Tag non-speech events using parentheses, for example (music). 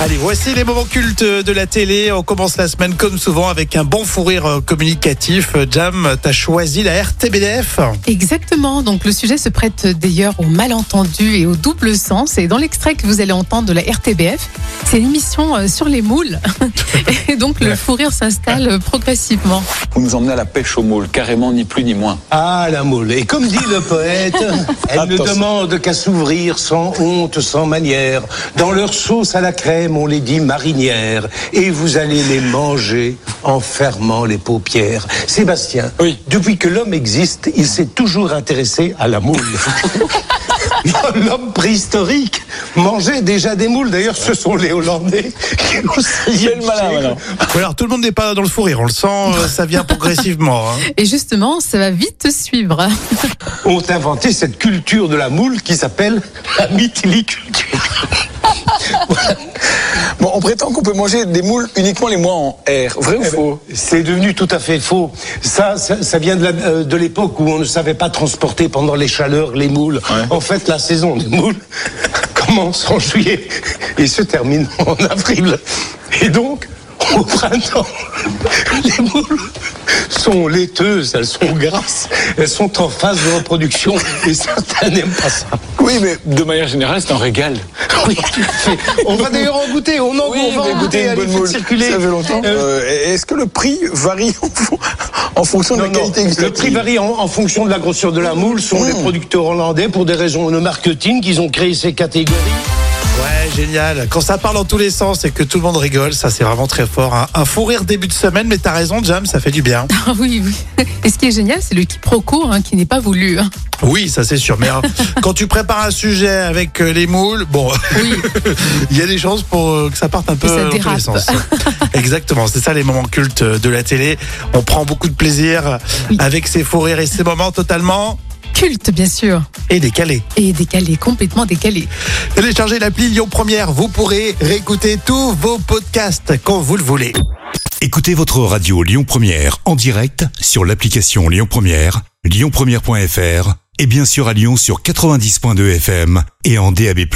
Allez, voici les moments cultes de la télé. On commence la semaine comme souvent avec un bon fou rire euh, communicatif. Jam, t'as choisi la RTBF. Exactement. Donc le sujet se prête d'ailleurs au malentendu et au double sens. Et dans l'extrait que vous allez entendre de la RTBF, c'est une émission euh, sur les moules. (laughs) Et donc le fou rire s'installe progressivement. Vous nous emmenez à la pêche aux moules, carrément ni plus ni moins. Ah, la moule. Et comme dit le poète, elle ne demande qu'à s'ouvrir sans honte, sans manière. Dans leur sauce à la crème, on les dit marinières. Et vous allez les manger en fermant les paupières. Sébastien, Oui. depuis que l'homme existe, il s'est toujours intéressé à la moule. (laughs) L'homme préhistorique mangeait déjà des moules. D'ailleurs, ce sont les Hollandais qui, C'est le malin alors tout le monde n'est pas dans le fou rire. On le sent, euh, (laughs) ça vient progressivement. hein. Et justement, ça va vite suivre. ont inventé cette culture de la moule qui s'appelle la mythiliculture. On prétend qu'on peut manger des moules uniquement les mois en R. Vrai ou faux? C'est devenu tout à fait faux. Ça, ça, ça vient de euh, de l'époque où on ne savait pas transporter pendant les chaleurs les moules. Ouais. En fait, la saison des moules (laughs) commence en juillet et se termine en avril. Et donc, au printemps, (laughs) les moules sont laiteuses, elles sont grasses, elles sont en phase de reproduction et certains n'aiment pas ça. Oui, mais de manière générale, c'est un régal. Oui, tout à fait. On va d'ailleurs en goûter. On en on va en goûter. Allez, faites circuler. Ça fait longtemps. Euh, Euh, Est-ce que le prix varie en, fon- en fonction de la non, qualité le prix varie en, en fonction de la grosseur de la moule. Ce sont les producteurs hollandais, pour des raisons de marketing, qu'ils ont créé ces catégories. Ouais, génial. Quand ça parle dans tous les sens et que tout le monde rigole, ça c'est vraiment très fort. hein. Un fou rire début de semaine, mais t'as raison, Jam, ça fait du bien. (laughs) Ah oui, oui. Et ce qui est génial, c'est le quiproquo hein, qui n'est pas voulu. hein. Oui, ça c'est sûr. Mais hein, (laughs) quand tu prépares un sujet avec euh, les moules, bon, Oui. (laughs) il y a des chances pour euh, que ça parte un peu dans tous les sens. Exactement, c'est ça les moments cultes de la télé. On prend beaucoup de plaisir avec ces fous rires et ces moments totalement Culte, bien sûr. et décalés. Et décalé, complètement décalé. Téléchargez l'appli Lyon Première, vous pourrez réécouter tous vos podcasts quand vous le voulez. Écoutez votre radio Lyon Première en direct sur l'application Lyon Première, lyonpremière.fr et bien sûr à Lyon sur 90.2 FM et en DAB+.